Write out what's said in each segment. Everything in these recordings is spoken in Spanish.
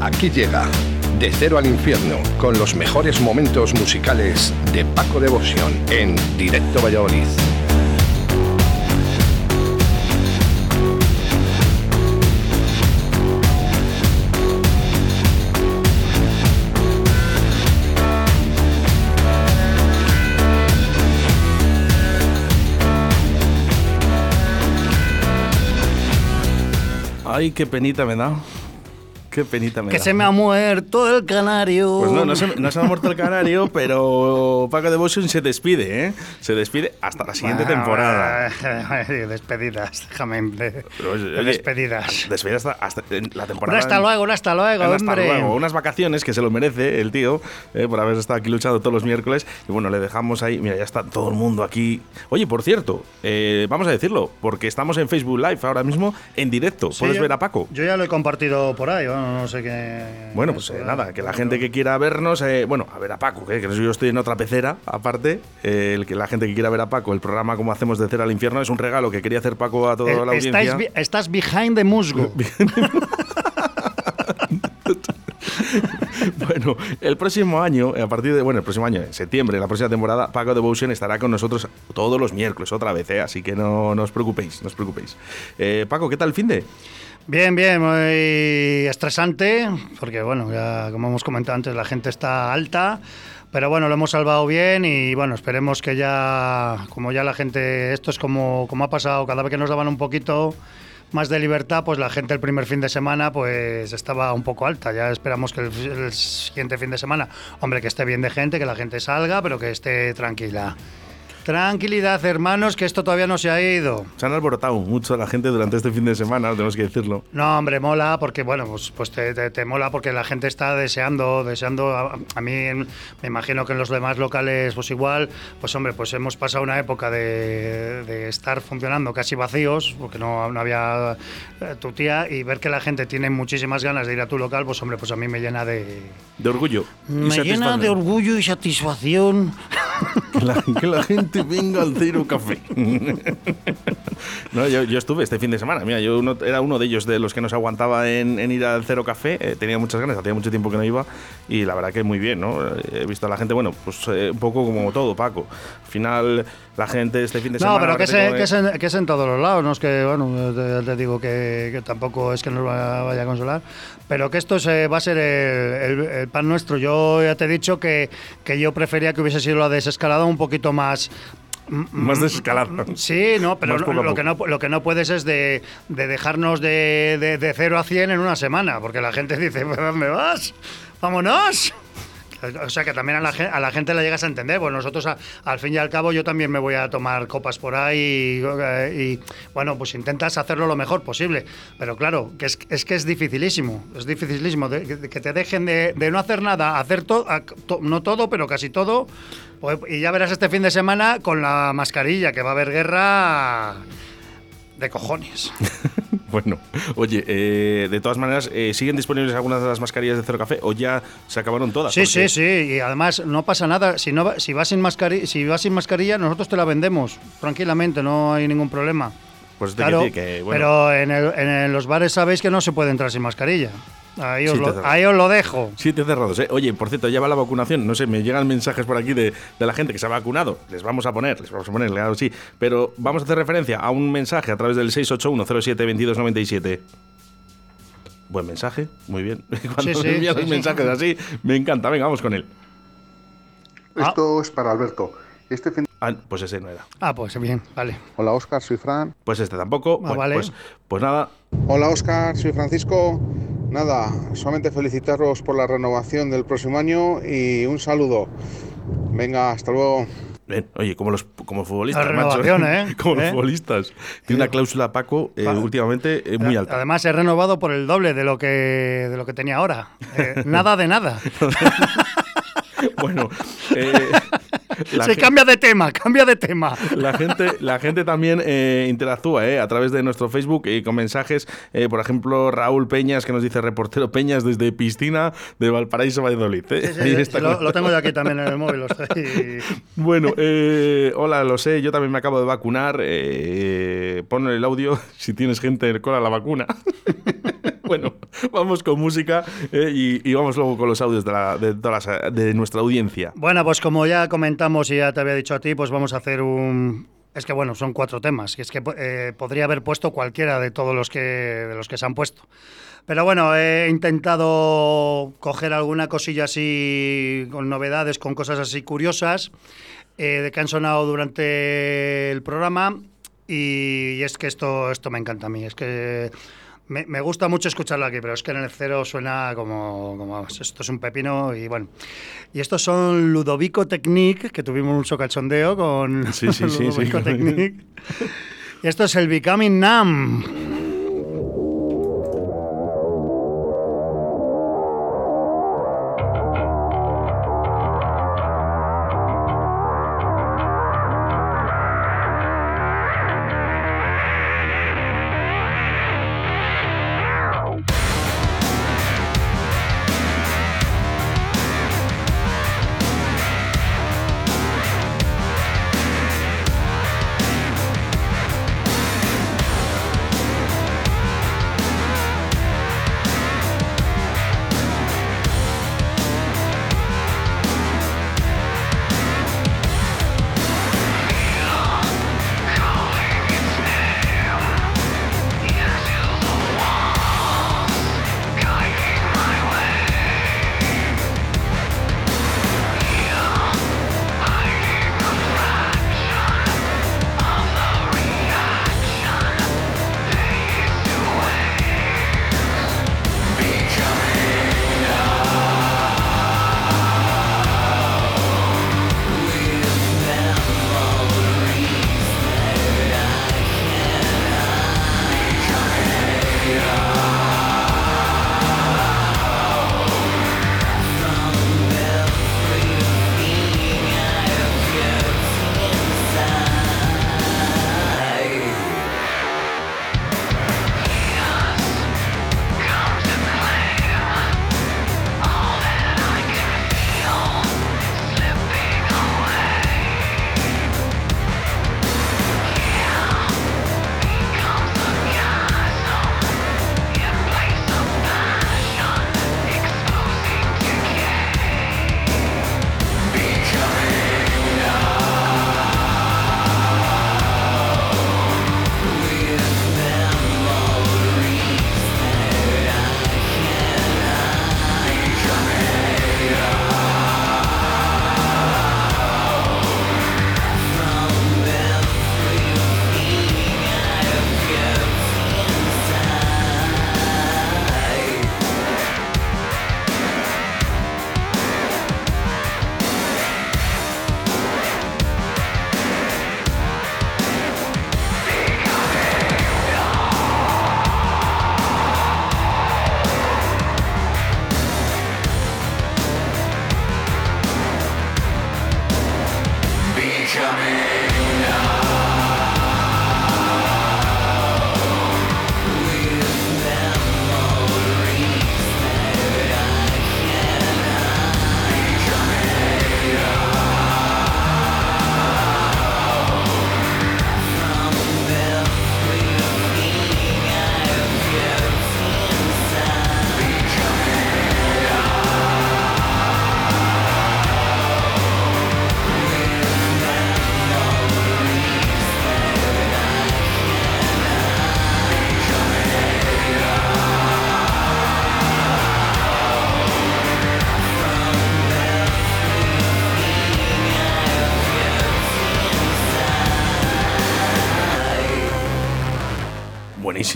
Aquí llega De Cero al Infierno con los mejores momentos musicales de Paco Devoción en Directo Valladolid. Ay, qué penita me da. Qué penita me Que da. se me ha muerto el canario. Pues no, no se, no se ha muerto el canario, pero Paco Devotion se despide, ¿eh? Se despide hasta la siguiente Bueno, temporada. eh, Despedidas, déjame. de- oye, de despedidas. Despedida hasta, la Un temporada. hasta luego, un hasta luego, Un hasta hombre. luego. Unas vacaciones que se lo merece el tío eh, por haber estado aquí luchando todos los miércoles. Y bueno, le dejamos ahí. Mira, ya está todo el mundo aquí. Oye, por cierto, eh, vamos a decirlo, porque estamos en Facebook Live ahora mismo en directo. Sí, Puedes yo- ver a Paco. Yo ya lo he compartido por ahí, bueno, no sé qué. Bueno, pues eh, nada, que la gente que quiera vernos, eh, bueno, a ver a Paco, que yo estoy en otra pecera, aparte, eh, el que la gente que quiera ver a Paco, el programa como hacemos de cero al infierno es un regalo que quería hacer Paco a toda la Eh, estáis audiencia. estás behind the musgo. Bueno, el próximo año, a partir de, bueno, el próximo año, en septiembre, la próxima temporada, Paco Devotion estará con nosotros todos los miércoles, otra vez, ¿eh? así que no, no os preocupéis, no os preocupéis. Eh, Paco, ¿qué tal el fin de? Bien, bien, muy estresante, porque bueno, ya como hemos comentado antes, la gente está alta, pero bueno, lo hemos salvado bien y bueno, esperemos que ya, como ya la gente, esto es como, como ha pasado, cada vez que nos daban un poquito más de libertad, pues la gente el primer fin de semana pues estaba un poco alta, ya esperamos que el, el siguiente fin de semana, hombre, que esté bien de gente, que la gente salga, pero que esté tranquila. Tranquilidad, hermanos, que esto todavía no se ha ido. Se han alborotado mucho la gente durante este fin de semana, tenemos que decirlo. No, hombre, mola porque, bueno, pues, pues te, te- te mola porque la gente está deseando, deseando. A, a mí, me imagino que en los demás locales, pues igual, pues hombre, pues hemos pasado una época de, de estar funcionando casi vacíos, porque no, no había eh, tu tía, y ver que la gente tiene muchísimas ganas de ir a tu local, pues hombre, pues a mí me llena de. De orgullo. Me llena de orgullo y satisfacción. La, que la gente venga al Cero Café. no, yo, yo estuve este fin de semana. Mira, yo uno- era uno de ellos de los que no se aguantaba en, en ir al Cero Café. Eh, tenía muchas ganas, hacía mucho tiempo que no iba. Y la verdad que muy bien, ¿no? Eh, He visto a la gente, bueno, pues eh, un poco como todo, Paco. Al final, la gente este fin de semana. No, pero que es, que, es en, que es en todos los lados, no es que, bueno, te, te digo que, que tampoco es que nos va- vaya a consolar, pero que esto se, va a ser el, el- el pan nuestro. Yo ya te he dicho que, que yo prefería que hubiese sido la desescalada un poquito más... Más desescalada. Sí, no, pero no- lo, que no, lo que no puedes es de, de dejarnos de, de, de 0 a 100 en una semana, porque la gente dice, ¿pero dónde vas? ¡Vámonos! O sea que también a la, gen- a la gente la llegas a entender. Bueno, nosotros a- al fin y al cabo yo también me voy a tomar copas por ahí y, eh, y, bueno, pues intentas hacerlo lo mejor posible. Pero claro, que es, es que es dificilísimo, es dificilísimo de- que te dejen de, de no hacer nada, hacer todo, no todo, pero casi todo. Pues- y ya verás este fin de semana con la mascarilla, que va a haber guerra de cojones. Bueno, oye, eh, de todas maneras, eh, ¿siguen disponibles algunas de las mascarillas de Cero Café o ya se acabaron todas? Sí, sí, sí, y además no pasa nada. Si, no, si, vas sin mascarilla, si vas sin mascarilla, nosotros te la vendemos tranquilamente, no hay ningún problema. Pues Claro, que, bueno, pero en, el- en los bares sabéis que no se puede entrar sin mascarilla. Ahí os, Sí, lo, cerrado. ahí os lo dejo. Siete cerrados, ¿eh? Oye, por cierto, ya va la vacunación. No sé, me llegan mensajes por aquí de, de la gente que se ha vacunado. Les vamos a poner, les vamos a poner, claro, sí. Pero vamos a hacer referencia a un mensaje a través del 681072297. Buen mensaje, muy bien. Cuando Sí, sí, envían sí, los sí. mensajes así, me encanta. Venga, vamos con él. Ah. Esto es para Alberto. Este fin Ah, pues ese no era. Ah, pues bien, vale. Hola Oscar, soy Fran. Pues este tampoco. Ah, Bueno, vale. pues, pues nada, Hola Oscar, soy Francisco. Nada, solamente felicitaros por la renovación del próximo año y un saludo. Venga, hasta luego. Bien, oye, como los como futbolistas, La macho. renovación, ¿eh? como los ¿Eh? futbolistas. Tiene una cláusula Paco eh, Pa- últimamente eh, muy alta. Además, he renovado por el doble de lo que, de lo que tenía ahora. Eh, nada de nada. Bueno, eh, La Se cambia de tema, cambia de tema. La gente, la gente también eh, interactúa eh, a través de nuestro Facebook y con mensajes. eh, por ejemplo, Raúl Peñas que nos dice reportero Peñas desde Piscina de Valparaíso, Valladolid. eh. Sí, sí, Ahí sí, está lo, tengo yo aquí también en el móvil. lo estoy- Bueno, eh, hola, lo sé, yo también me acabo de vacunar. Eh, pon el audio si tienes gente con la vacuna. bueno, vamos con música eh, y, y vamos luego con los audios de, la- de todas las- de nuestra audiencia. Bueno, pues como ya comentamos y ya te había dicho a ti, pues vamos a hacer un... Es que bueno, son cuatro temas, es que eh, podría haber puesto cualquiera de todos los que, de los que se han puesto. Pero bueno, he intentado coger alguna cosilla así con novedades, con cosas así curiosas, eh, de que han sonado durante el programa. Y, y es que esto, esto me encanta a mí. Es que me, me gusta mucho escucharlo aquí, pero es que en el cero suena como, como esto es un pepino y bueno. Y estos son Ludovico Technique, que tuvimos mucho cachondeo con Sí, sí, sí, sí. Ludovico Technique. Y esto es el Becoming Numb.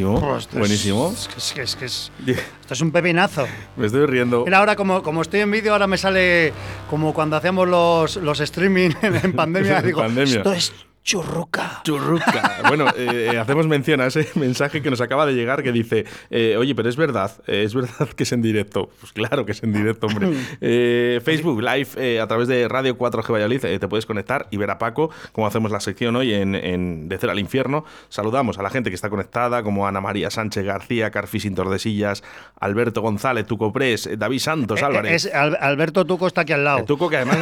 Buenísimo, Pues esto es- buenísimo. Es que es, que es, que es- esto es un pepinazo. Me estoy riendo. Mira, ahora como, como estoy en vídeo, ahora me sale como cuando hacíamos los, los streaming en, en pandemia. Digo, pandemia. esto es Churruca. Churruca. Bueno, eh, hacemos mención a ese mensaje que nos acaba de llegar que dice, eh, oye, pero es verdad, eh, es verdad que es en directo. Pues claro que es en directo, hombre. Eh, Facebook Live a través de Radio 4G Valladolid te puedes conectar y ver a Paco, como hacemos la sección hoy en, en De Cero al Infierno. Saludamos a la gente que está conectada, como Ana María Sánchez García, Carfi Sin Tordesillas, Alberto González, Tuco Pres, eh, David Santos Álvarez. Es, Alberto Tuco está aquí al lado. El Tuco que además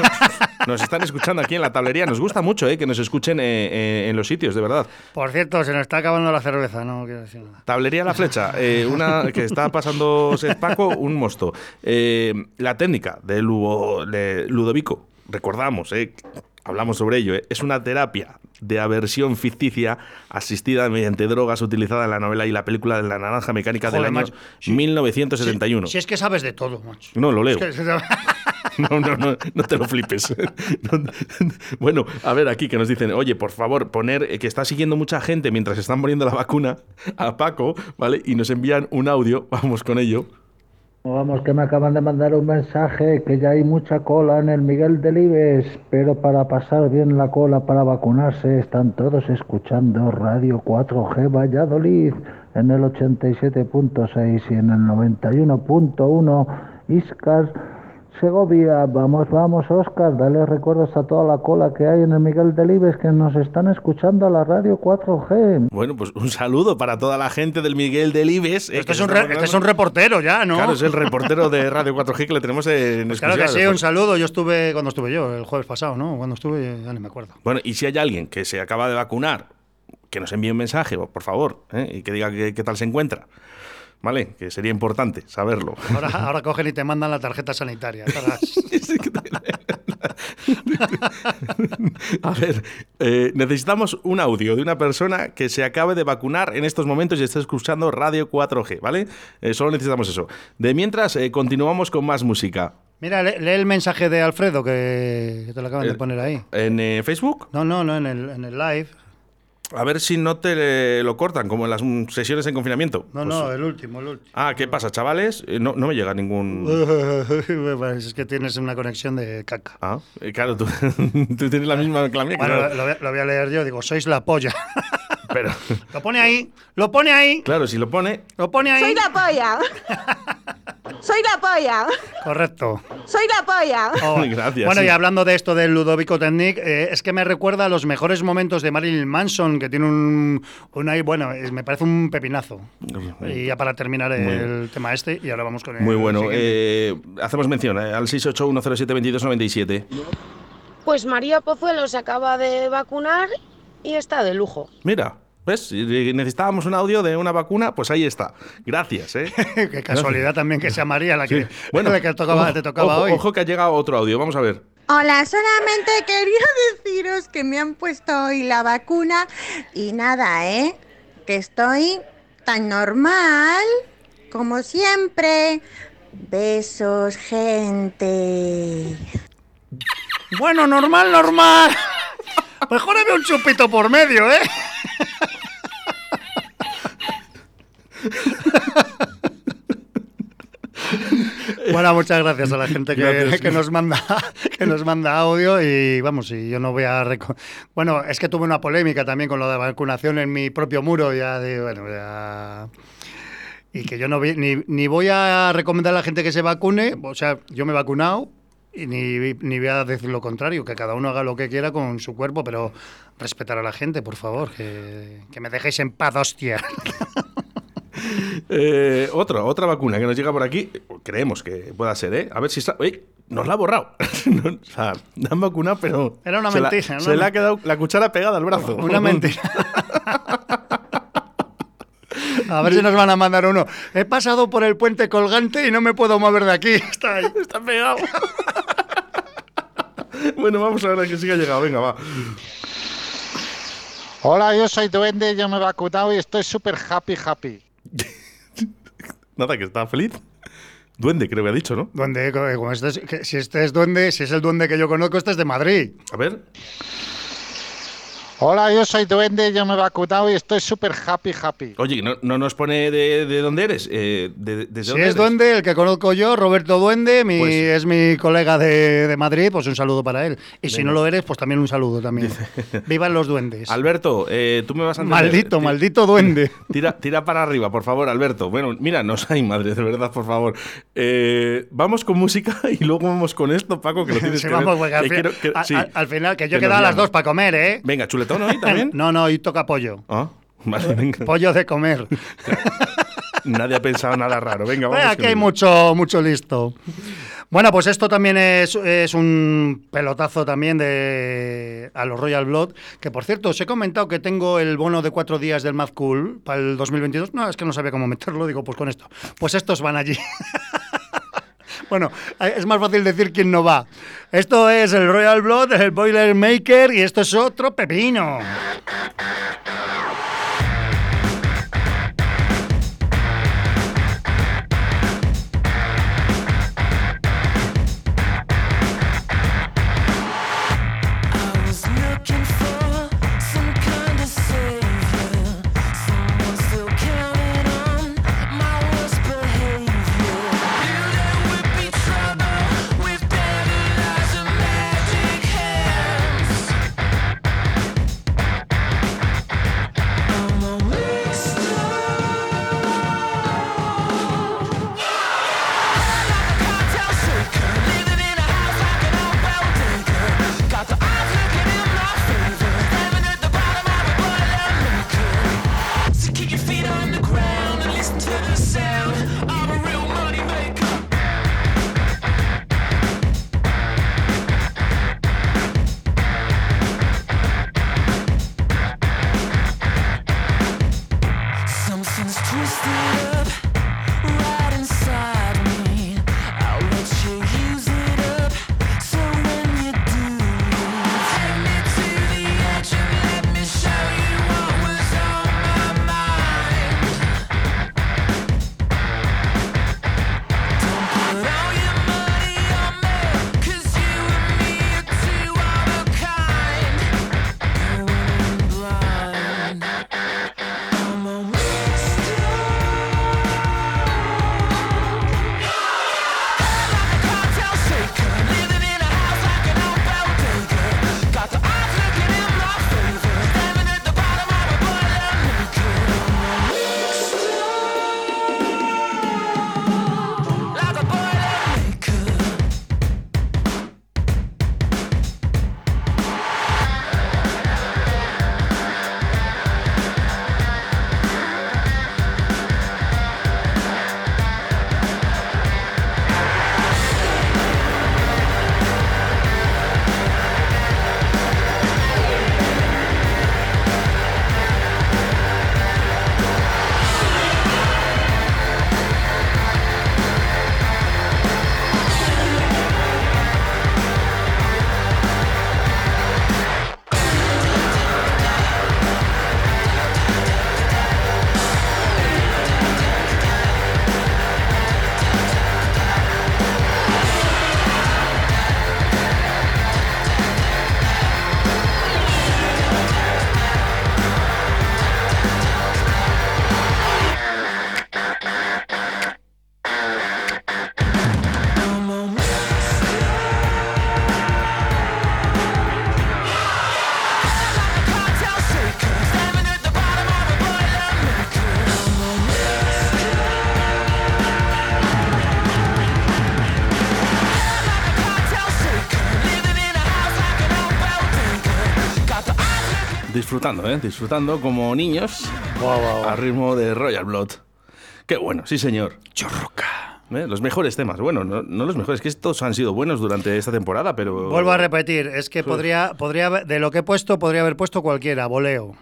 nos están escuchando aquí en la tablería. Nos gusta mucho que nos escuchen eh, en los sitios, de verdad. Por cierto, se nos está acabando la cerveza, no quiero decir nada. Tablería La Flecha, eh, una que está pasando Paco, un mosto. Eh, la técnica de, Lugo- de Ludovico, recordamos, eh, hablamos sobre ello, es una terapia de aversión ficticia asistida mediante drogas utilizada en la novela y la película de la naranja mecánica Joder, del año macho. Sí. 1971. Si es que sabes de todo, macho. No, lo leo. Es que- No, no, no, no te lo flipes. No, bueno, a ver, aquí que nos dicen, oye, por favor, poner eh, que está siguiendo mucha gente mientras están poniendo la vacuna a Paco, ¿vale? Y nos envían un audio, vamos con ello. Vamos, que me acaban de mandar un mensaje que ya hay mucha cola en el Miguel Delibes, pero para pasar bien la cola para vacunarse están todos escuchando Radio 4G Valladolid en el 87.6 y en el 91.1 Iscar Segovia. Vamos, vamos, Oscar, dale recuerdos a toda la cola que hay en el Miguel Delibes que nos están escuchando a la Radio 4G. Bueno, pues un saludo para toda la gente del Miguel Delibes. eh, Este es, un re- este es un reportero ya, ¿no? Claro, es el reportero de Radio 4G que le tenemos en Pues claro que sí, un saludo. Yo estuve, cuando estuve yo, el jueves pasado, ¿no? Cuando estuve, ya ni me acuerdo. Bueno, y si hay alguien que se acaba de vacunar, que nos envíe un mensaje, por favor, ¿eh? y que diga qué tal se encuentra. ¿Vale? Que sería importante saberlo. Ahora, ahora cogen y te mandan la tarjeta sanitaria. A ver, eh, necesitamos un audio de una persona que se acabe de vacunar en estos momentos y esté escuchando Radio 4G, ¿vale? Eh, solo necesitamos eso. De mientras, eh, continuamos con más música. Mira, lee, lee el mensaje de Alfredo que, te lo acaban de poner ahí. En Facebook, No, no, no, en el, en el live. A ver si no te eh, lo cortan, como en las mm, sesiones en confinamiento. No, Pues- no, el último, el último. Ah, ¿qué pasa, chavales? Eh, no, no me llega ningún... Es que tienes una conexión de caca. Ah, eh, claro, tú, tú tienes la misma la mía, Bueno, claro. lo, lo voy a- lo voy a leer yo, digo, sois la polla. Pero, lo pone ahí, lo pone ahí, claro, si lo pone... lo pone ahí. Soy la polla. Soy la polla. Correcto. Soy la polla. Oh, Gracias, Bueno, sí. y hablando de esto del Ludovico Technic, eh, es que me recuerda a los mejores momentos de Marilyn Manson, que tiene un, un ahí, bueno, es- me parece un pepinazo. Y ya para terminar el tema este, y ahora vamos con el Muy bueno. Eh, hacemos mención eh, al 681072297. Pues María Pozuelo se acaba de vacunar y está de lujo. Mira, ¿ves? Si necesitábamos un audio de una vacuna, pues ahí está. Gracias, ¿eh? Qué casualidad también que sea María la que, Sí. Bueno, la que tocaba, ojo, te tocaba ojo, hoy. Ojo que ha llegado otro audio, vamos a ver. Hola, solamente quería deciros que me han puesto hoy la vacuna y nada, ¿eh? Que estoy tan normal como siempre. Besos, gente. Bueno, normal, normal. Mejor había un chupito por medio, ¿eh? Bueno, muchas gracias a la gente que, nos manda que nos manda audio y vamos, y yo no voy a bueno, es que tuve una polémica también con lo de vacunación en mi propio muro ya de bueno, ya y que yo no vi- ni, ni voy a recomendar a la gente que se vacune, o sea, yo me he vacunado ni, ni voy a decir lo contrario, que cada uno haga lo que quiera con su cuerpo, pero respetar a la gente, por favor, que, que me dejéis en paz, hostia. Eh, otra, otra vacuna que nos llega por aquí. Creemos que pueda ser, ¿eh? A ver si está. ¡Uy! Nos la ha borrado. No, o sea, la han vacunado, pero. Era una se la- mentira, ¿no? Se le ha quedado la cuchara pegada al brazo. Una mentira. A ver si nos van a mandar uno. He pasado por el puente colgante y no me puedo mover de aquí. Está ahí. Está pegado. bueno, vamos a ver a que siga llegado. Venga, va. Hola, yo soy Duende, yo me he vacunado y estoy súper happy, happy. Nada, que está feliz. Duende, creo que ha dicho, ¿no? Duende, co- como este es- que si este es duende, si es el duende que yo conozco, este es de Madrid. A ver. Hola, yo soy Duende, yo me he vacunado y estoy súper happy, happy. Oye, ¿no, no nos pone de, de dónde eres? Eh, de, ¿Desde Si dónde es eres? Duende, el que conozco yo, Roberto Duende, mi- Pues- es mi colega de, de Madrid, pues un saludo para él. Y si no lo eres, pues también un saludo también. Vivan los duendes. Alberto, eh, tú me vas a entender. Maldito, maldito duende. Tira, tira para arriba, por favor, Alberto. Bueno, mira, no hay madre, de verdad, por favor. Eh, vamos con música y luego vamos con esto, Paco, que lo tienes Sí, que vamos, ver. porque al, fin- quiero- que- sí. al- al final, que yo he quedado a las dos para comer, ¿eh? Venga, chuletón hoy también. No, no, hoy toca pollo. Ah, vale, venga. Pollo de comer. Nadie ha pensado nada raro. Venga, vamos. Bueno, aquí hay mucho, mucho listo. Bueno, pues esto también es, es un pelotazo también de a los Royal Blood. Que por cierto, os he comentado que tengo el bono de cuatro días del Mad Cool para el 2022. No, es que no sabía cómo meterlo, digo, pues con esto. Pues estos van allí. Bueno, eh, es más fácil decir quién no va. Esto es el Royal Blood, el Boiler Maker y esto es otro pepino. Disfrutando, ¿eh? Disfrutando como niños al ritmo de Royal Blood. Qué bueno, sí señor. Chorroca. Los mejores temas. Bueno, no, no los mejores, que estos han sido buenos durante esta temporada, pero... Vuelvo a repetir, es que podría, podría de lo que he puesto, podría haber puesto cualquiera, voleo.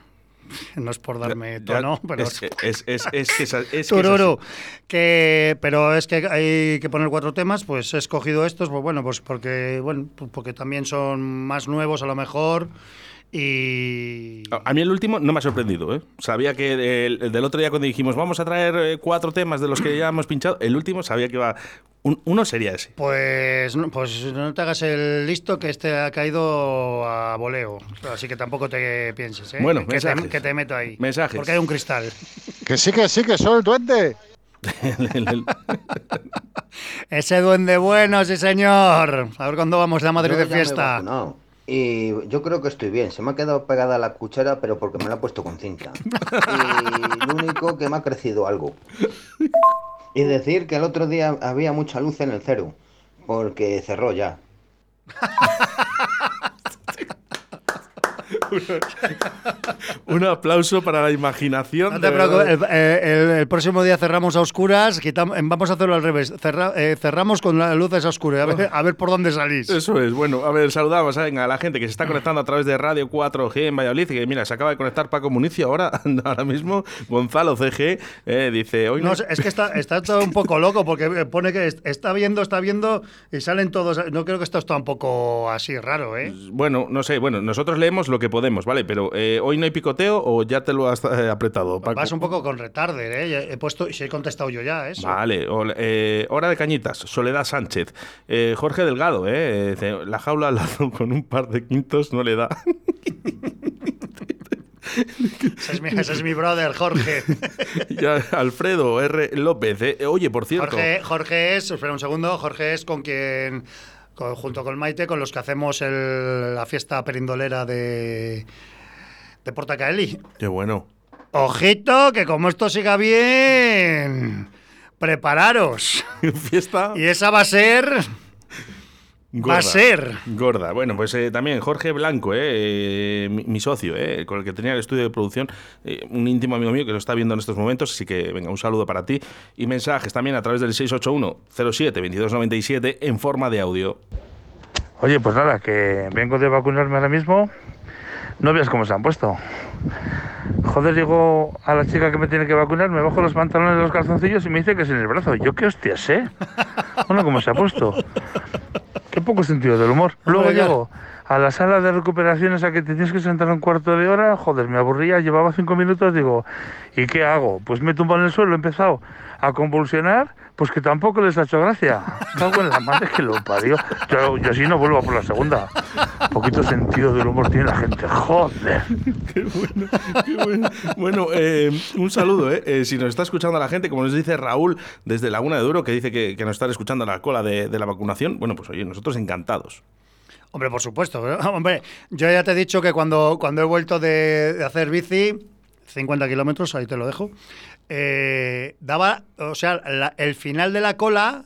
No es por darme tono, pero es, es, es, es que es, es que es Tururu. Que, pero es que hay que poner cuatro temas, pues he escogido estos, pues bueno, pues porque, bueno, pues porque también son más nuevos a lo mejor Y. A mí el último no me ha sorprendido, ¿eh? Sabía que el, el del otro día cuando dijimos vamos a traer eh, cuatro temas de los que ya hemos pinchado, el último sabía que iba... un- uno sería ese. Pues, no- pues no te hagas el listo que este ha caído a voleo. Así que tampoco te pienses, ¿eh? Bueno, que, te, mensajes. que te meto ahí. Mensajes. Porque hay un cristal. Que sí, que sí, que soy el duende. Ese duende bueno, sí señor. A ver cuándo vamos a Madrid Yo de ya me he fiesta. Y yo creo que estoy bien. Se me ha quedado pegada la cuchara, pero porque me la he puesto con cinta. Y lo único que me ha crecido algo. Y decir que el otro día había mucha luz en el cero, porque cerró ya. un aplauso para la imaginación. No te preocupes, el, eh, el- el próximo día cerramos a oscuras, quitam- em, vamos a hacerlo al revés. Cerra- eh, cerramos con las luces a oscuras, a ver, a ver por dónde salís. Eso es, bueno, a ver, saludamos venga, a la gente que se está conectando a través de Radio 4G en Valladolid, que mira, se acaba de conectar Paco Municio ahora, ahora mismo, Gonzalo CG, eh, dice, hoy No, no... sé, es que está, está todo un poco loco porque eh, pone que est- está viendo, está viendo y salen todos. No creo que esto está un poco así raro, ¿eh? Bueno, no sé, bueno, nosotros leemos lo que podemos, ¿vale? Pero eh, hoy no hay picoteo o ya te lo has eh, apretado, Paco. Vas un poco con retarder, ¿eh? He puesto, si he contestado yo ya, eso. Vale, o- eh, hora de cañitas, Soledad Sánchez, Jorge Delgado, eh, la jaula al lado con un par de quintos no le da. Ese es mi, ese es mi brother, Jorge. Ya, Alfredo R. López, eh, oye, por cierto, Jorge, Jorge es, espera un segundo, Jorge es con quien, con- junto con Maite, con los que hacemos el- la fiesta perindolera de, de Portacaeli. qué bueno. Ojito, que como esto siga bien, prepararos. Fiesta Y esa va a ser... Va a ser. Gorda. Bueno, pues eh, también Jorge Blanco, eh, eh, mi, mi socio, eh, con el que tenía el estudio de producción, eh, un íntimo amigo mío que lo está viendo en estos momentos, así que venga, un saludo para ti. Y mensajes también a través del 681-07-2297 en forma de audio. Oye, pues nada, que vengo de vacunarme ahora mismo. No veas cómo se han puesto. Joder, llego a la chica que me tiene que vacunar, me bajo los pantalones y los calzoncillos y me dice que es en el brazo. Yo qué hostias. Bueno, cómo se ha puesto. Qué poco sentido del humor. Luego Hombre, llego a la sala de recuperaciones a que te tienes que sentar un cuarto de hora. Joder, me aburría, llevaba cinco minutos, digo, ¿y qué hago? Pues me tumbo en el suelo, he empezado a convulsionar, pues que tampoco les ha hecho gracia. Cago en la madre que lo parió. Yo, yo así no vuelvo a por la segunda. Poquito sentido del humor tiene la gente, joder. Qué bueno, qué bueno. Bueno, eh, un saludo, eh. Eh, Si nos está escuchando la gente, como nos dice Raúl desde Laguna de Duro, que dice que, que nos están escuchando a la cola de, de la vacunación, bueno, pues oye, nosotros encantados. Hombre, por supuesto. ¿eh? Hombre, yo ya te he dicho que cuando, cuando he vuelto de, de hacer bici, 50 kilómetros, ahí te lo dejo, eh, daba, o sea, la- el final de la cola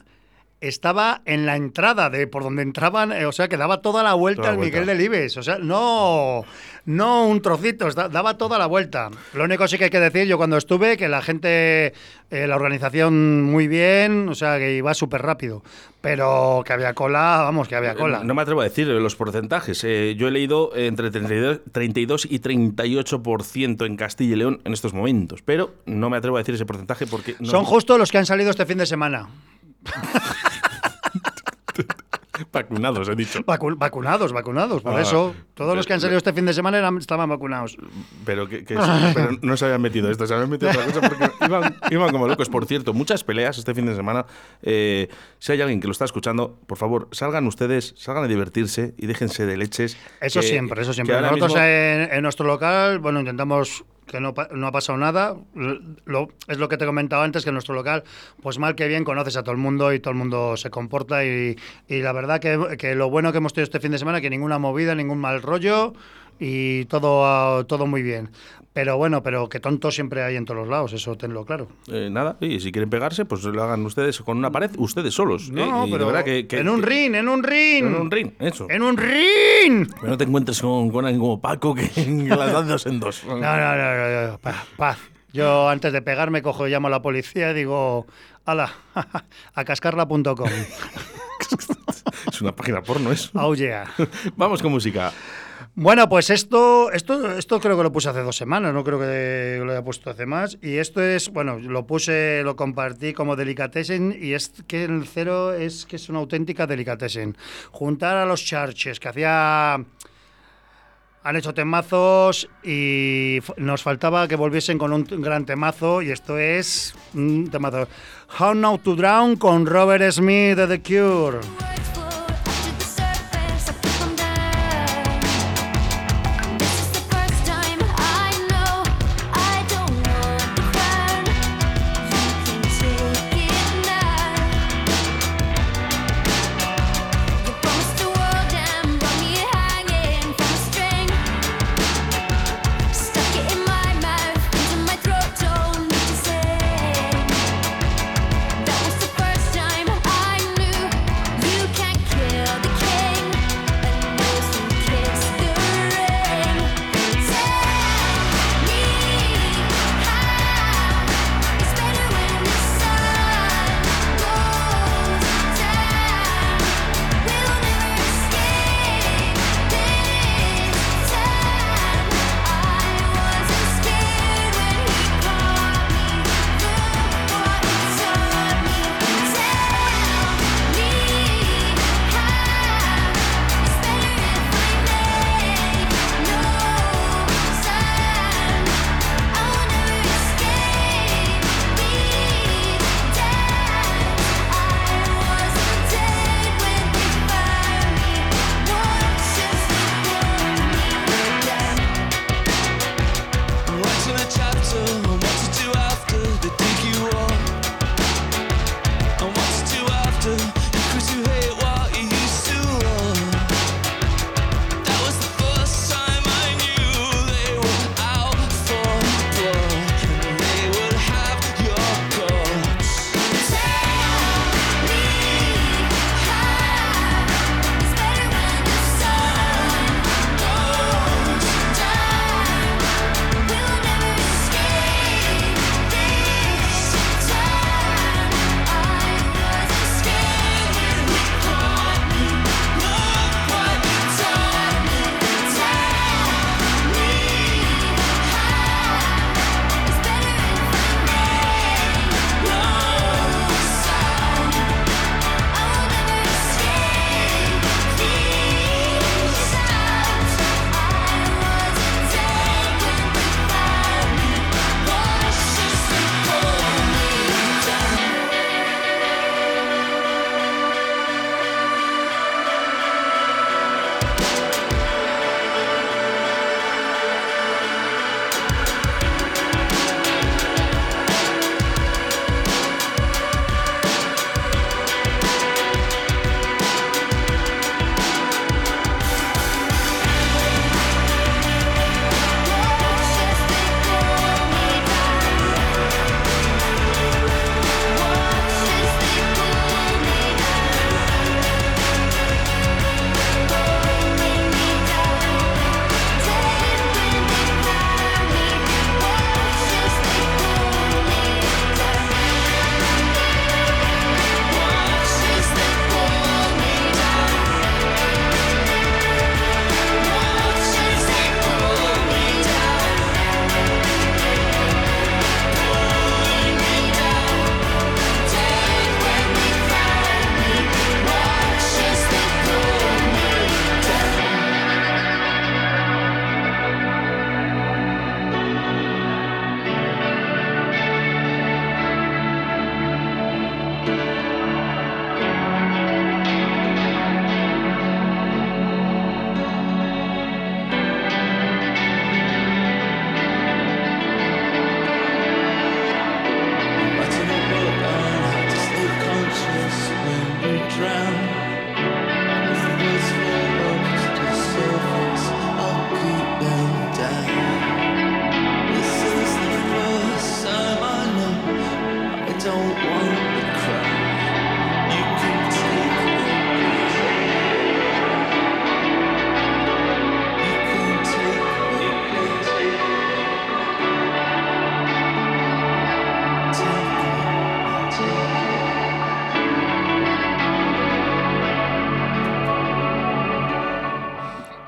estaba en la entrada de por donde entraban, eh, o sea, que daba toda la vuelta Toda al vuelta. Miguel Delibes, o sea, no, no un trocito, daba toda la vuelta. Lo único sí que hay que decir, yo cuando estuve, que la gente, eh, la organización muy bien, o sea, que iba súper rápido, pero que había cola, vamos, que había cola. Eh, No me atrevo a decir los porcentajes. Eh, yo he leído entre 32, 32 y 38% en Castilla y León en estos momentos, pero no me atrevo a decir ese porcentaje porque... no- Son justo los que han salido este fin de semana. Vacunados, he dicho. Vacu- vacunados, vacunados, por Ah, eso. Todos los que han salido este fin de semana eran- estaban vacunados. Pero, que, que- pero no se habían metido esto, se habían metido otra cosa porque iban, iban como locos. Por cierto, muchas peleas este fin de semana. Eh, si hay alguien que lo está escuchando, por favor, salgan ustedes, salgan a divertirse y déjense de leches. Eso que- siempre, eso siempre. Nosotros mismo- en, en nuestro local, bueno, intentamos que no, no ha pasado nada. Es lo que te he comentado antes, que en nuestro local, pues mal que bien, conoces a todo el mundo y todo el mundo se comporta. Y, y la verdad que, que lo bueno que hemos tenido este fin de semana, que ninguna movida, ningún mal rollo y todo, todo muy bien. Pero bueno, pero que tontos siempre hay en todos los lados, eso tenlo claro. Eh, nada, y si quieren pegarse, pues lo hagan ustedes con una pared, ustedes solos. No, ¿eh? Pero verdad que, que- en un ring, en un ring. En un ring, eso. En un ring. Pero no te encuentres con, con alguien como Paco que, las da de dos en dos. No, no, no, no, no, paz, paz. Yo antes de pegarme cojo y llamo a la policía y digo, ala, a cascarla.com. Es una página porno eso. Oh yeah. Vamos con música. Bueno, pues esto, esto, esto creo que lo puse hace dos semanas, no creo que lo haya puesto hace más. Y esto es, bueno, lo puse, lo compartí como delicatessen y es que el cero es que es una auténtica delicatessen. Juntar a los charches, que hacía Han hecho temazos y nos faltaba que volviesen con un gran temazo y esto es un temazo. How Not to Drown con Robert Smith de The Cure.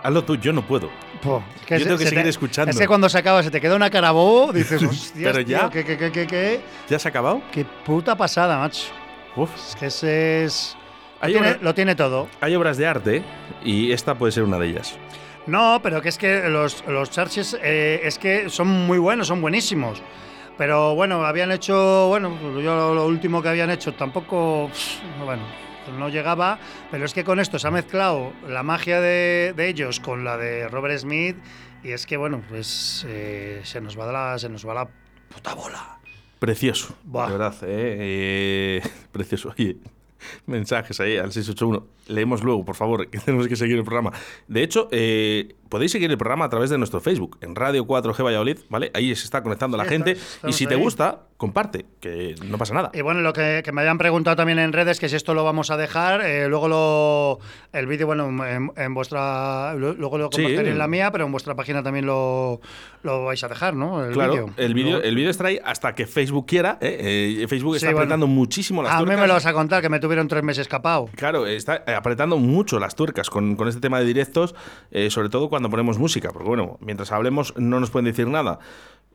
Hazlo tú, yo no puedo. Po, Yo tengo que se seguir te- escuchando. Es que cuando se acaba se te queda una cara bobo, dices, hostia, Pero ya. ¿qué, qué, qué, qué, qué? ¿Ya se ha acabado? Qué puta pasada, macho. Es que ese es... Lo tiene, obra- lo tiene todo. Hay obras de arte y esta puede ser una de ellas. No, pero que es que los, los Churches eh, es que son muy buenos, son buenísimos. Pero bueno, habían hecho, bueno, yo lo, último que habían hecho tampoco, bueno, no llegaba, pero es que con esto se ha mezclado la magia de, de ellos con la de Robert Smith y es que bueno, pues eh, se nos va la, se nos va la puta bola. Precioso, Buah. de verdad, ¿eh? Eh, precioso. Oye, mensajes ahí al 681. Leemos luego, por favor, que tenemos que seguir el programa. De hecho, eh, podéis seguir el programa a través de nuestro Facebook, en Radio 4G Valladolid, ¿vale? Ahí se está conectando la gente. y si te gusta, comparte, que no pasa nada. Y bueno, lo que, que me habían preguntado también en redes, que si esto lo vamos a dejar, eh, luego lo, el vídeo, bueno, en, en vuestra, lo- luego lo Sí. compartiré en la mía, pero en vuestra página también lo, lo vais a dejar, ¿no? El claro, vídeo. el vídeo el vídeo estará ahí hasta que Facebook quiera. ¿eh? Eh, Facebook Sí, está bueno. apretando muchísimo las A mí me lo vas a contar, que me tuvieron tres meses escapado. Claro, está apretando mucho las tuercas con, con este tema de directos, eh, sobre todo cuando ponemos música, porque bueno, mientras hablemos no nos pueden decir nada,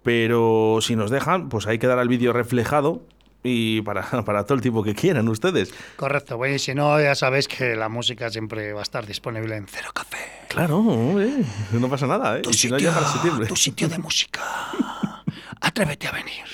pero si nos dejan, pues ahí quedará el vídeo reflejado y para, para todo el tiempo que quieran ustedes. Correcto, bueno, y si no, ya sabéis que la música siempre va a estar disponible en Cero Café. Claro, eh, no pasa nada, ¿eh? Y si no, ya para septiembre. Tu sitio de música. Atrévete a venir.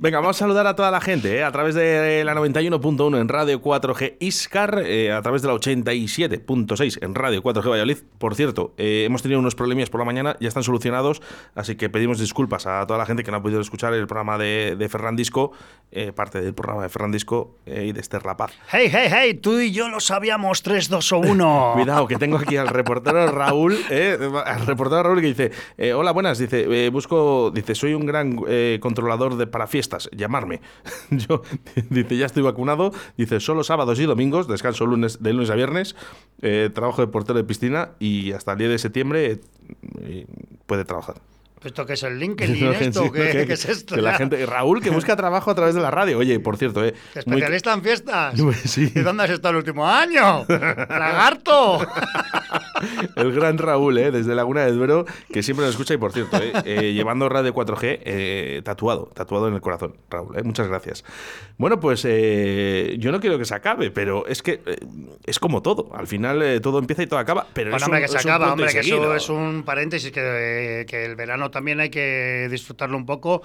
Venga, vamos a saludar a toda la gente ¿eh? a través de la 91.1 en Radio 4G Iscar, eh, a través de la 87.6 en Radio 4G Valladolid. Por cierto, eh, hemos tenido unos problemas por la mañana, ya están solucionados, así que pedimos disculpas a toda la gente que no ha podido escuchar el programa de, de Ferrandisco, eh, parte del programa de Ferrandisco y de Esther La Paz. Hey, hey, hey, tú y yo lo sabíamos, 3, 2 o 1. Cuidado, que tengo aquí al reportero Raúl, eh, al reportero Raúl que dice, hola, buenas, dice, busco, dice, soy un gran controlador de para fiestas, llamarme. Yo, dice, ya estoy vacunado, dice, solo sábados y domingos, descanso lunes, de lunes a viernes, eh, trabajo de portero de piscina y hasta el 10 de septiembre eh, puede trabajar. ¿Esto qué es el LinkedIn? ¿Esto? Sí, ¿Qué, que- qué es esto? que la gente, Raúl, que busca trabajo a través de la radio. Oye, por cierto, eh, muy- Especialista en fiestas. Sí. ¿Y dónde has estado el último año? ¡Lagarto! El gran Raúl, ¿eh? desde Laguna de Duero, que siempre nos escucha y por cierto, ¿eh? Eh, llevando radio 4G eh, tatuado, tatuado en el corazón, Raúl. ¿eh? Muchas gracias. Bueno, pues yo no quiero que se acabe, pero es que es como todo. Al final todo empieza y todo acaba. Pero Bueno, es hombre, un- que se acaba, hombre, que eso es un paréntesis, que, que el verano también hay que disfrutarlo un poco,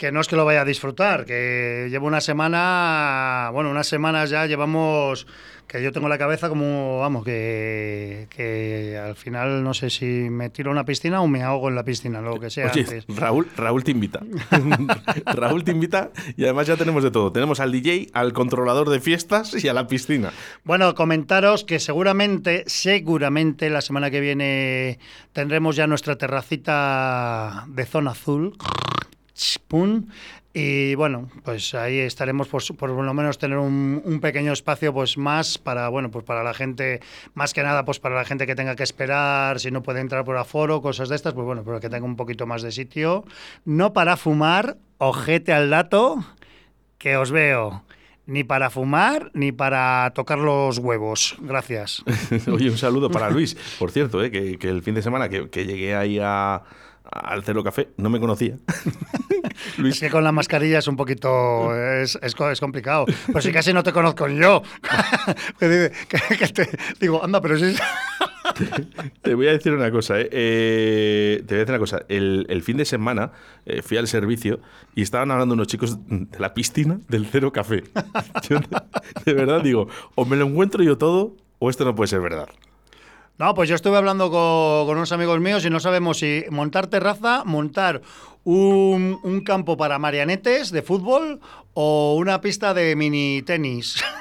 que no es que lo vaya a disfrutar, que llevo una semana, bueno, unas semanas ya llevamos, que yo tengo la cabeza como, vamos, que, que al final no sé si me tiro a una piscina o me ahogo en la piscina, lo que sea Oye, antes. Raúl, Raúl te invita. Raúl te invita y además ya tenemos de todo. Tenemos al DJ, al controlador de fiestas y a la piscina. Bueno, comentaros que seguramente, seguramente la semana que viene tendremos ya nuestra terracita de zona azul. Y bueno, pues ahí estaremos por, por lo menos tener un, un pequeño espacio pues más para bueno pues para la gente más que nada pues para la gente que tenga que esperar si no puede entrar por aforo cosas de estas pues bueno pero que tenga un poquito más de sitio. No para fumar ojete al dato que os veo. Ni para fumar ni para tocar los huevos. Gracias. Oye, un saludo para Luis. Por cierto, eh, que, que el fin de semana que, que llegué ahí a, al Cero Café, no me conocía. Es que con la mascarilla es un poquito. Es, es, co- es complicado. Pero si casi no te conozco yo. Que dice- que- que te- digo, anda, pero si. Te voy a decir una cosa, ¿eh? Eh, te voy a decir una cosa. El, el fin de semana eh, fui al servicio y estaban hablando unos chicos de la piscina del Cero Café. Yo de, de verdad digo, o me lo encuentro yo todo o esto no puede ser verdad. No, pues yo estuve hablando con, con unos amigos míos y no sabemos si montar terraza, montar un, un campo para marianetes de fútbol o una pista de mini tenis.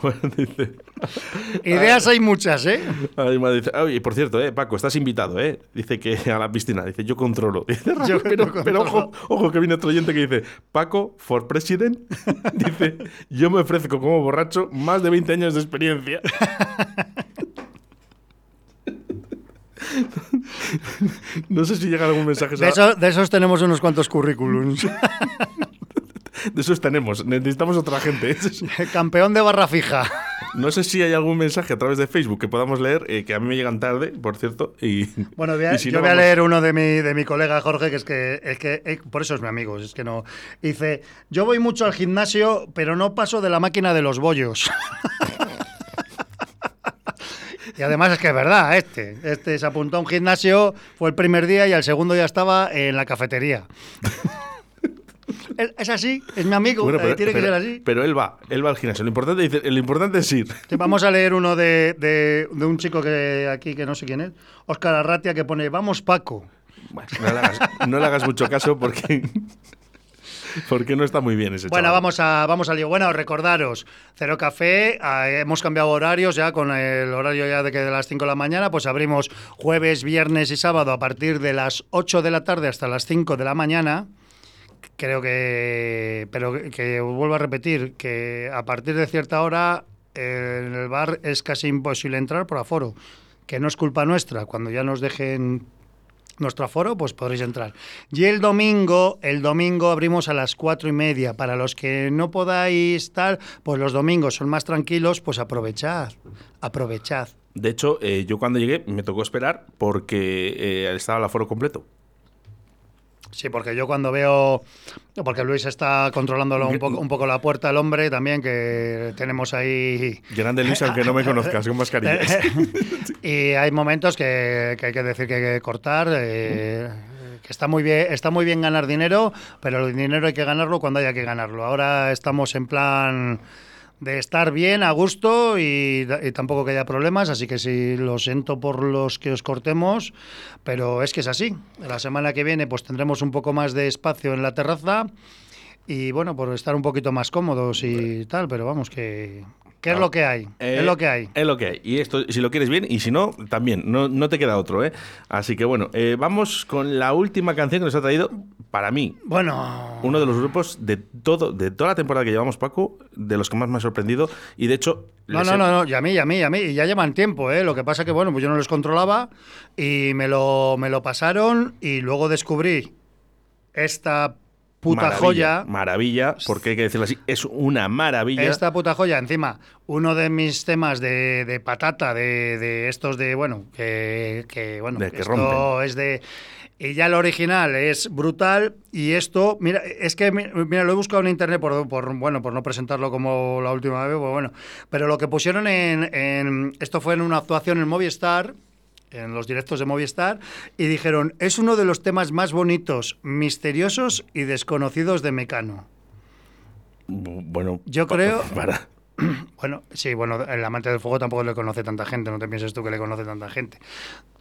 Bueno, dice, Ideas hay muchas, ¿eh? Ay, madre, dice, "Ay, y por cierto, eh, Paco, estás invitado, ¿eh? Dice que a la piscina. Dice, yo controlo. Dice, Yo- pero, ojo, ojo que viene otro oyente que dice, Paco, for president. dice, yo me ofrezco como borracho más de 20 años de experiencia. no sé si llega algún mensaje. De, eso- de esos tenemos unos cuantos currículums. De esos tenemos. Necesitamos otra gente. Campeón de barra fija. No sé si hay algún mensaje a través de Facebook que podamos leer, eh, que a mí me llegan tarde, por cierto. Y, Bueno, voy a- y si yo no, voy a vamos- leer uno de mi, de mi colega Jorge, que es que, es que eh, por eso es mi amigo, es que no. Dice, yo voy mucho al gimnasio, pero no paso de la máquina de los bollos. Y además es que es verdad, este. Este se apuntó a un gimnasio, fue el primer día y al segundo ya estaba en la cafetería. Es así, es mi amigo, Bueno, eh, pero, tiene que pero- ser así. pero él va, él va al gimnasio. Lo importante, lo importante es ir. Vamos a leer uno de, de- de un chico que aquí, que no sé quién es, Óscar Arratia, que pone, vamos Paco. Bueno, no le hagas, no le hagas mucho caso porque, porque no está muy bien ese Bueno, vamos a vamos al lío. Bueno, recordaros, Cero Café, ah, hemos cambiado horarios ya con el horario ya de que de las 5 de la mañana, pues abrimos jueves, viernes y sábado a partir de las 8 de la tarde hasta las 5 de la mañana. Creo que, pero que- vuelvo a repetir, que a partir de cierta hora eh, en el bar es casi imposible entrar por aforo, que no es culpa nuestra, cuando ya nos dejen nuestro aforo, pues podréis entrar. Y el domingo, el domingo abrimos a las cuatro y media. Para los que no podáis estar, pues los domingos son más tranquilos, pues aprovechad, aprovechad. De hecho, eh, yo cuando llegué me tocó esperar porque eh, estaba el aforo completo. Sí, porque yo cuando veo, porque Luis está controlándolo un poco, un poco la puerta, el hombre también, que tenemos ahí Grande Luis, aunque no me conozcas, con mascarillas. y hay momentos que, que hay que decir que hay que cortar. eh, que está muy bien, está muy bien ganar dinero, pero el dinero hay que ganarlo cuando haya que ganarlo. Ahora estamos en plan de estar bien, a gusto y, y tampoco que haya problemas, así que sí, lo siento por los que os cortemos, pero es que es así. La semana que viene pues tendremos un poco más de espacio en la terraza y bueno, por estar un poquito más cómodos y tal, pero vamos, que, que es lo que hay, Eh, es lo que hay. Es lo que hay. Y esto, si lo quieres bien, y si no, también. No, no te queda otro, ¿eh? Así que bueno, eh, vamos con la última canción que nos ha traído, para mí, Bueno, uno de los grupos de todo de toda la temporada que llevamos, Paco, de los que más me ha sorprendido. Y de hecho. No, no, he- no, no, y a mí, y a mí, y a mí, y ya llevan tiempo, ¿eh? Lo que pasa que, bueno, pues yo no los controlaba y me lo, me lo pasaron y luego descubrí esta puta maravilla, joya. Maravilla, porque hay que decirlo así, es una maravilla. Esta puta joya, encima, uno de mis temas de, de patata, de, de estos de, bueno, que, que, bueno, De que esto rompen. es de... Y ya el original es brutal y esto, mira, es que mi- mira, lo he buscado en internet por, por bueno, por no presentarlo como la última vez, pues bueno, pero lo que pusieron en, en- esto fue en una actuación en Movistar, en los directos de Movistar, y dijeron, es uno de los temas más bonitos, misteriosos y desconocidos de Mecano. Bueno, Yo creo- Para. Bueno, sí, bueno, el amante del fuego tampoco le conoce tanta gente, no te pienses tú que le conoce tanta gente.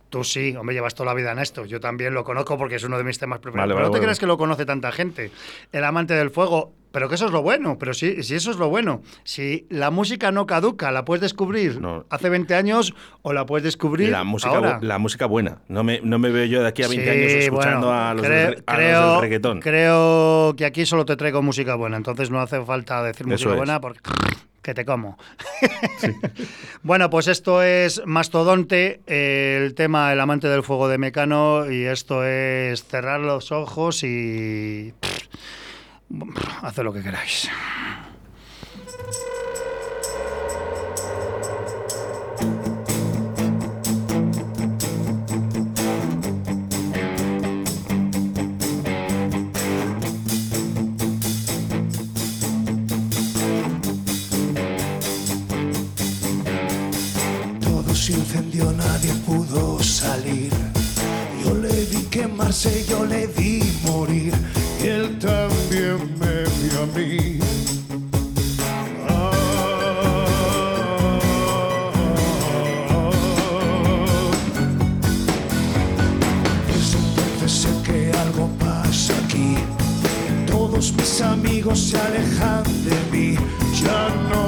Tú sí, hombre, llevas toda la vida en esto. Yo también lo conozco porque es uno de mis temas preferidos. Vale, pero vale, no te vale. creas que lo conoce tanta gente. El amante del fuego, pero que eso es lo bueno. Pero si eso es lo bueno. Si la música no caduca, la puedes descubrir hace 20 años o la puedes descubrir La música, ahora. la música buena. No me, no me veo yo de aquí a 20 Sí, años escuchando bueno, a, los creo, del, los creo- del reggaetón. creo que aquí solo te traigo música buena, entonces no hace falta decir música es. buena porque que te como. bueno, pues esto es Mastodonte, el tema El amante del fuego de Mecano, y esto es cerrar los ojos y hacer lo que queráis. Todo se incendió, nadie pudo salir. Yo le vi quemarse, yo le vi morir. Él me vio a mí. Desde entonces sé que algo pasa aquí. Todos mis amigos se alejan de mí. Ya no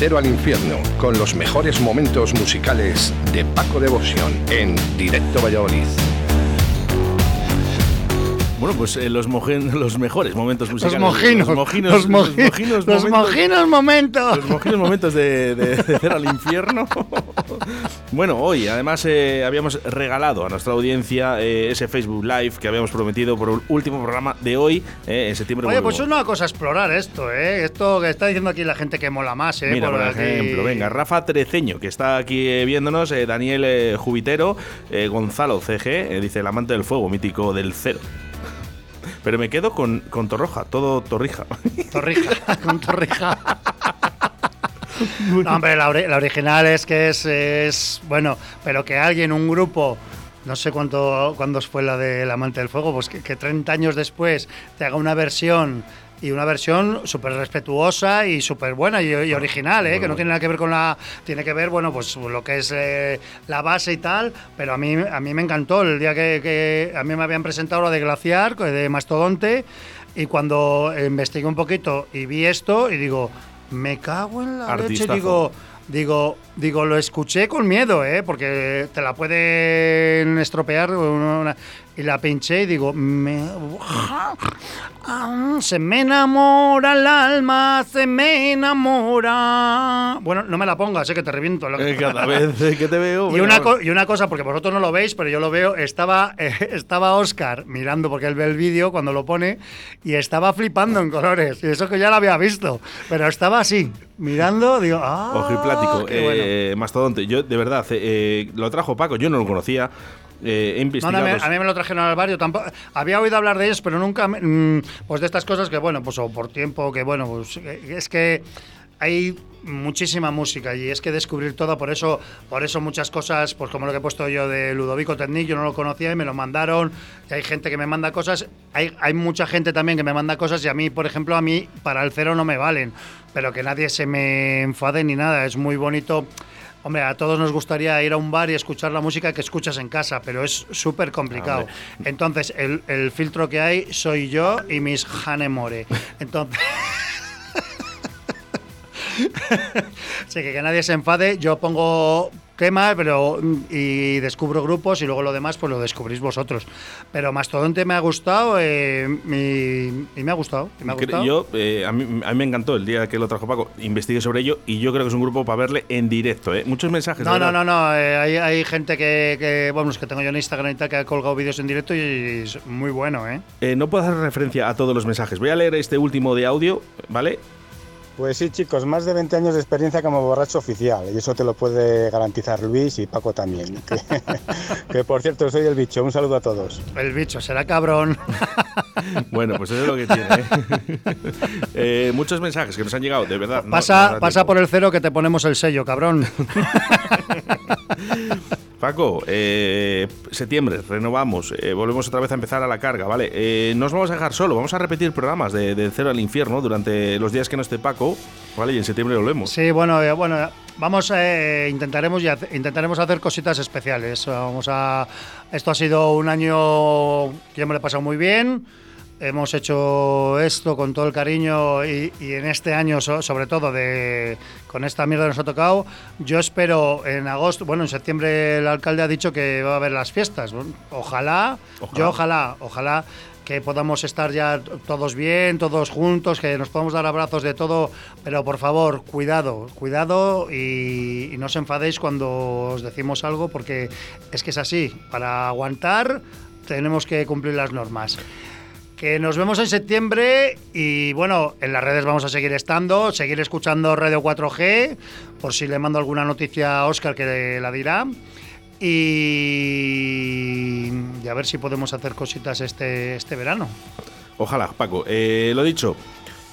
De Cero al Infierno con los mejores momentos musicales de Paco Devoción en Directo Valladolid. Bueno, pues eh, los, mojen- los mejores momentos musicales. mojinos, Los mojinos. los moji- mojinos los momentos- mojinos momentos. Los mojinos momentos de, de, de cero al infierno. bueno, hoy además eh, habíamos regalado a nuestra audiencia eh, ese Facebook Live que habíamos prometido por el último programa de hoy, eh, en septiembre. Oye, pues es una cosa explorar esto, ¿eh? Esto que está diciendo aquí la gente que mola más, ¿eh? Mira, por aquí. ejemplo, venga, Rafa Treceño, que está aquí eh, viéndonos, eh, Daniel Jubitero, eh, Gonzalo CG, dice el amante del fuego, mítico del cero. Pero me quedo con, con Torroja, todo Torrija. Torrija, con Torrija. No, hombre, la, ori- la original es que es, es. Bueno, pero que alguien, un grupo. No sé cuánto cuándo fue la del Amante del Fuego, pues que, que 30 años después te haga una versión y una versión súper respetuosa y súper buena y, y original, ¿eh? que no tiene nada que ver con la. Tiene que ver, bueno, pues lo que es eh, la base y tal, pero a mí, a mí me encantó el día que, que a mí me habían presentado la de Glaciar, de Mastodonte, y cuando investigué un poquito y vi esto, y digo, me cago en la leche, digo. Digo, digo, lo escuché con miedo, ¿eh? Porque te la pueden estropear una- una- y la pinché y digo, me- Ah, se me enamora el alma, se me enamora. Bueno, no me la pongas, sé que te reviento. Eh, Cada vez eh, que te veo. y una, y una cosa, porque vosotros no lo veis, pero yo lo veo, estaba, eh, estaba Oscar mirando, porque él ve el vídeo cuando lo pone, y estaba flipando en colores. Y eso que ya lo había visto. Pero estaba así, mirando, digo, ¡ah! Ojiplático, qué bueno. eh, mastodonte. Yo, de verdad, eh, eh, lo trajo Paco, yo no lo conocía. Eh, he No, investigado. no, a, mí, a mí me lo trajeron al barrio. Tampoco, había oído hablar de ellos, pero nunca. mm, pues de estas cosas que, bueno, pues o por tiempo, que bueno, pues eh, es que hay muchísima música y es que descubrir todo, por eso, por eso muchas cosas, pues como lo que he puesto yo de Ludovico Technic, yo no lo conocía y me lo mandaron. Y hay gente que me manda cosas, hay, hay mucha gente también que me manda cosas y a mí, por ejemplo, a mí para el cero no me valen, pero que nadie se me enfade ni nada, es muy bonito. Hombre, a todos nos gustaría ir a un bar y escuchar la música que escuchas en casa, pero es súper complicado. Entonces, el, el filtro que hay soy yo y mis Hanemore. Entonces. Así que que nadie se enfade, yo pongo temas pero, y descubro grupos y luego lo demás pues lo descubrís vosotros. Pero Mastodonte me ha gustado eh, y, y me ha gustado. y me ha gustado. Yo, eh, a, mí, a mí me encantó el día que lo trajo Paco. Investigué sobre ello y yo creo que es un grupo para verle en directo. ¿eh? Muchos mensajes. No, no, no, no. eh, hay, hay gente que, que, bueno, es que tengo yo en Instagram y tal, que ha colgado vídeos en directo y es muy bueno, ¿eh? Eh, no puedo hacer referencia a todos los mensajes. Voy a leer este último de audio, ¿vale? Pues sí, chicos, más de 20 años de experiencia como borracho oficial. Y eso te lo puede garantizar Luis y Paco también. Que, que, por cierto, soy el bicho. Un saludo a todos. El bicho será cabrón. Bueno, pues eso es lo que tiene. ¿eh? Eh, muchos mensajes que nos han llegado, de verdad. pasa no pasa por el cero que te ponemos el sello, cabrón. Paco, eh, septiembre, renovamos, eh, volvemos otra vez a empezar a la carga, ¿vale? Eh, no os vamos a dejar solo, vamos a repetir programas de, Cero al Infierno durante los días que no esté Paco, ¿vale? Y en septiembre volvemos. Sí, bueno, eh, bueno, vamos, intentaremos, intentaremos hacer cositas especiales. Vamos a, esto ha sido un año que yo me lo he pasado muy bien. Hemos hecho esto con todo el cariño y, y en este año, so- sobre todo, de, con esta mierda nos ha tocado, yo espero en agosto, bueno, en septiembre el alcalde ha dicho que va a haber las fiestas. Ojalá, Ojalá. yo ojalá, ojalá que podamos estar ya todos bien, todos juntos, que nos podamos dar abrazos de todo, pero por favor, cuidado, cuidado y, y no os enfadéis cuando os decimos algo, porque es que es así, para aguantar tenemos que cumplir las normas. Que nos vemos en septiembre y bueno, en las redes vamos a seguir estando, seguir escuchando Radio 4G, por si le mando alguna noticia a Oscar que la dirá. Y, a ver si podemos hacer cositas este, este verano. Ojalá, Paco. Eh, lo dicho,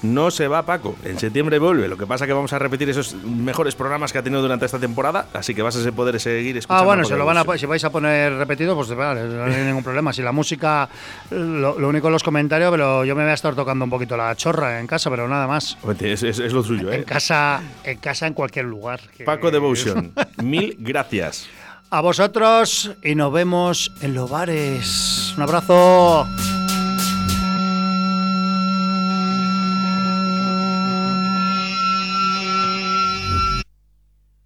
no se va Paco, en septiembre vuelve, lo que pasa que vamos a repetir esos mejores programas que ha tenido durante esta temporada, así que vas a poder seguir escuchando. Ah, bueno, se lo van a, si vais a poner repetido, pues vale, no hay ningún problema. Si la música, lo, lo único en los comentarios, pero yo me voy a estar tocando un poquito la chorra en casa, pero nada más. Es, es- es lo suyo, En ¿eh? casa, en casa, en cualquier lugar. Paco Devotion, mil gracias. A vosotros y nos vemos en los bares. Un abrazo.